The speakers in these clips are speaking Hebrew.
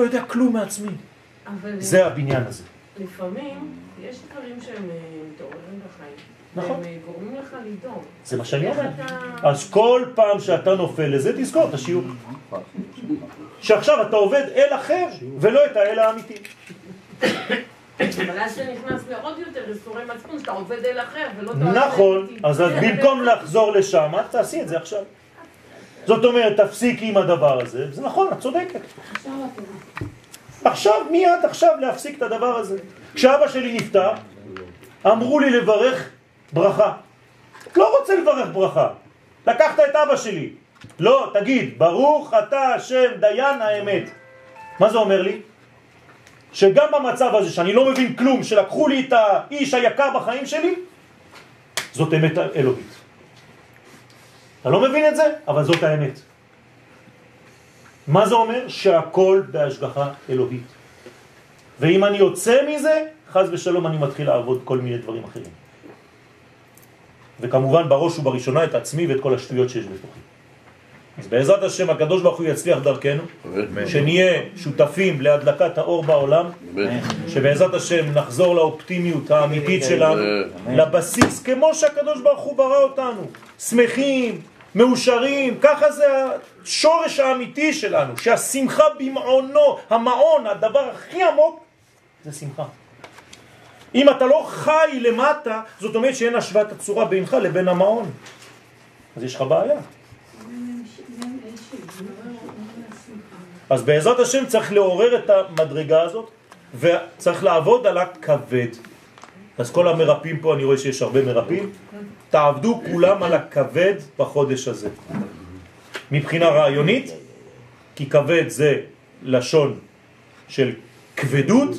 לא יודע כלום מעצמי. זה הבניין הזה. לפעמים יש דברים שהם מתעוררים בחיים. נכון. והם גורמים לך לדאוג. זה מה שאני אומר. אתה- אז כל פעם שאתה נופל לזה, תזכור את השיעור. שעכשיו אתה עובד אל אחר, ולא את האל האמיתי. אבל אז זה נכנס לעוד יותר איסורי מצפון, שאתה עובד אל אחר ולא נכון. אז במקום לחזור לשם, תעשי את זה עכשיו. זאת אומרת, תפסיקי עם הדבר הזה, זה נכון, את צודקת. עכשיו, מיד עכשיו להפסיק את הדבר הזה. כשאבא שלי נפטר, אמרו לי לברך ברכה. לא רוצה לברך ברכה. לקחת את אבא שלי. לא, תגיד, ברוך אתה השם דיין האמת. מה זה אומר לי? שגם במצב הזה שאני לא מבין כלום, שלקחו לי את האיש היקר בחיים שלי, זאת אמת אלוהית. אתה לא מבין את זה? אבל זאת האמת. מה זה אומר? שהכל בהשגחה אלוהית. ואם אני יוצא מזה, חז ושלום אני מתחיל לעבוד כל מיני דברים אחרים. וכמובן בראש ובראשונה את עצמי ואת כל השטויות שיש בתוכי. אז בעזרת השם הקדוש ברוך הוא יצליח דרכנו, שנהיה שותפים להדלקת האור בעולם, שבעזרת השם נחזור לאופטימיות האמיתית שלנו, לבסיס, כמו שהקדוש ברוך הוא ברא אותנו, שמחים, מאושרים, ככה זה השורש האמיתי שלנו, שהשמחה במעונו, המעון, הדבר הכי עמוק, זה שמחה. אם אתה לא חי למטה, זאת אומרת שאין השוואת הצורה בינך לבין המעון. אז יש לך בעיה. אז בעזרת השם צריך לעורר את המדרגה הזאת וצריך לעבוד על הכבד. אז כל המרפאים פה, אני רואה שיש הרבה מרפאים, תעבדו כולם על הכבד בחודש הזה. מבחינה רעיונית, כי כבד זה לשון של כבדות,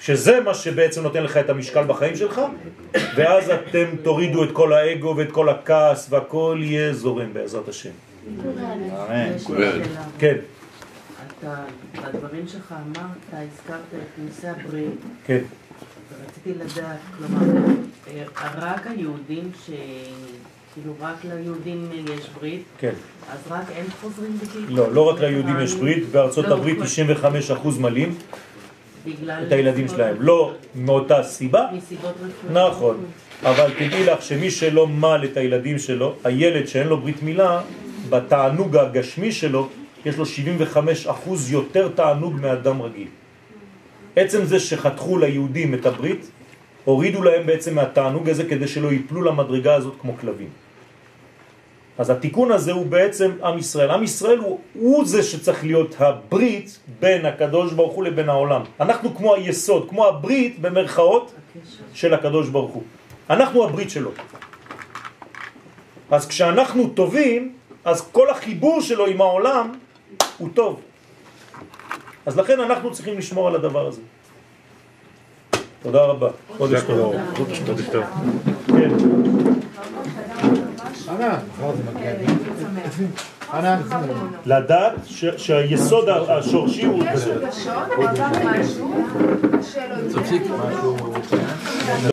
שזה מה שבעצם נותן לך את המשקל בחיים שלך, ואז אתם תורידו את כל האגו ואת כל הכעס והכל יהיה זורם בעזרת השם. כן, אתה, בדברים שלך אמרת, הזכרת את נושא הברית, כן. ורציתי לדעת, כלומר, אה, רק היהודים ש... כאילו רק ליהודים יש ברית, כן. אז רק הם חוזרים בגיל? לא, לא רק ליהודים יש ברית, בארצות לא, הברית כל- 95% מלאים בגלל... את הילדים שלהם. לא מאותה סיבה, מסיבות רפואיות. נכון, אבל תדעי לך שמי שלא מל את הילדים שלו, הילד שאין לו ברית מילה, בתענוג הגשמי שלו, יש לו 75% יותר תענוג מאדם רגיל. עצם זה שחתכו ליהודים את הברית, הורידו להם בעצם מהתענוג הזה כדי שלא ייפלו למדרגה הזאת כמו כלבים. אז התיקון הזה הוא בעצם עם ישראל. עם ישראל הוא, הוא זה שצריך להיות הברית בין הקדוש ברוך הוא לבין העולם. אנחנו כמו היסוד, כמו הברית במרכאות. של הקדוש ברוך הוא. אנחנו הברית שלו. אז כשאנחנו טובים, אז כל החיבור שלו עם העולם הוא טוב. אז לכן אנחנו צריכים לשמור על הדבר הזה. תודה רבה. חודש טוב. חודש טוב. כן. לדעת ש- שהיסוד השורשי הוא יש כזה. רגשות, עבר משהו.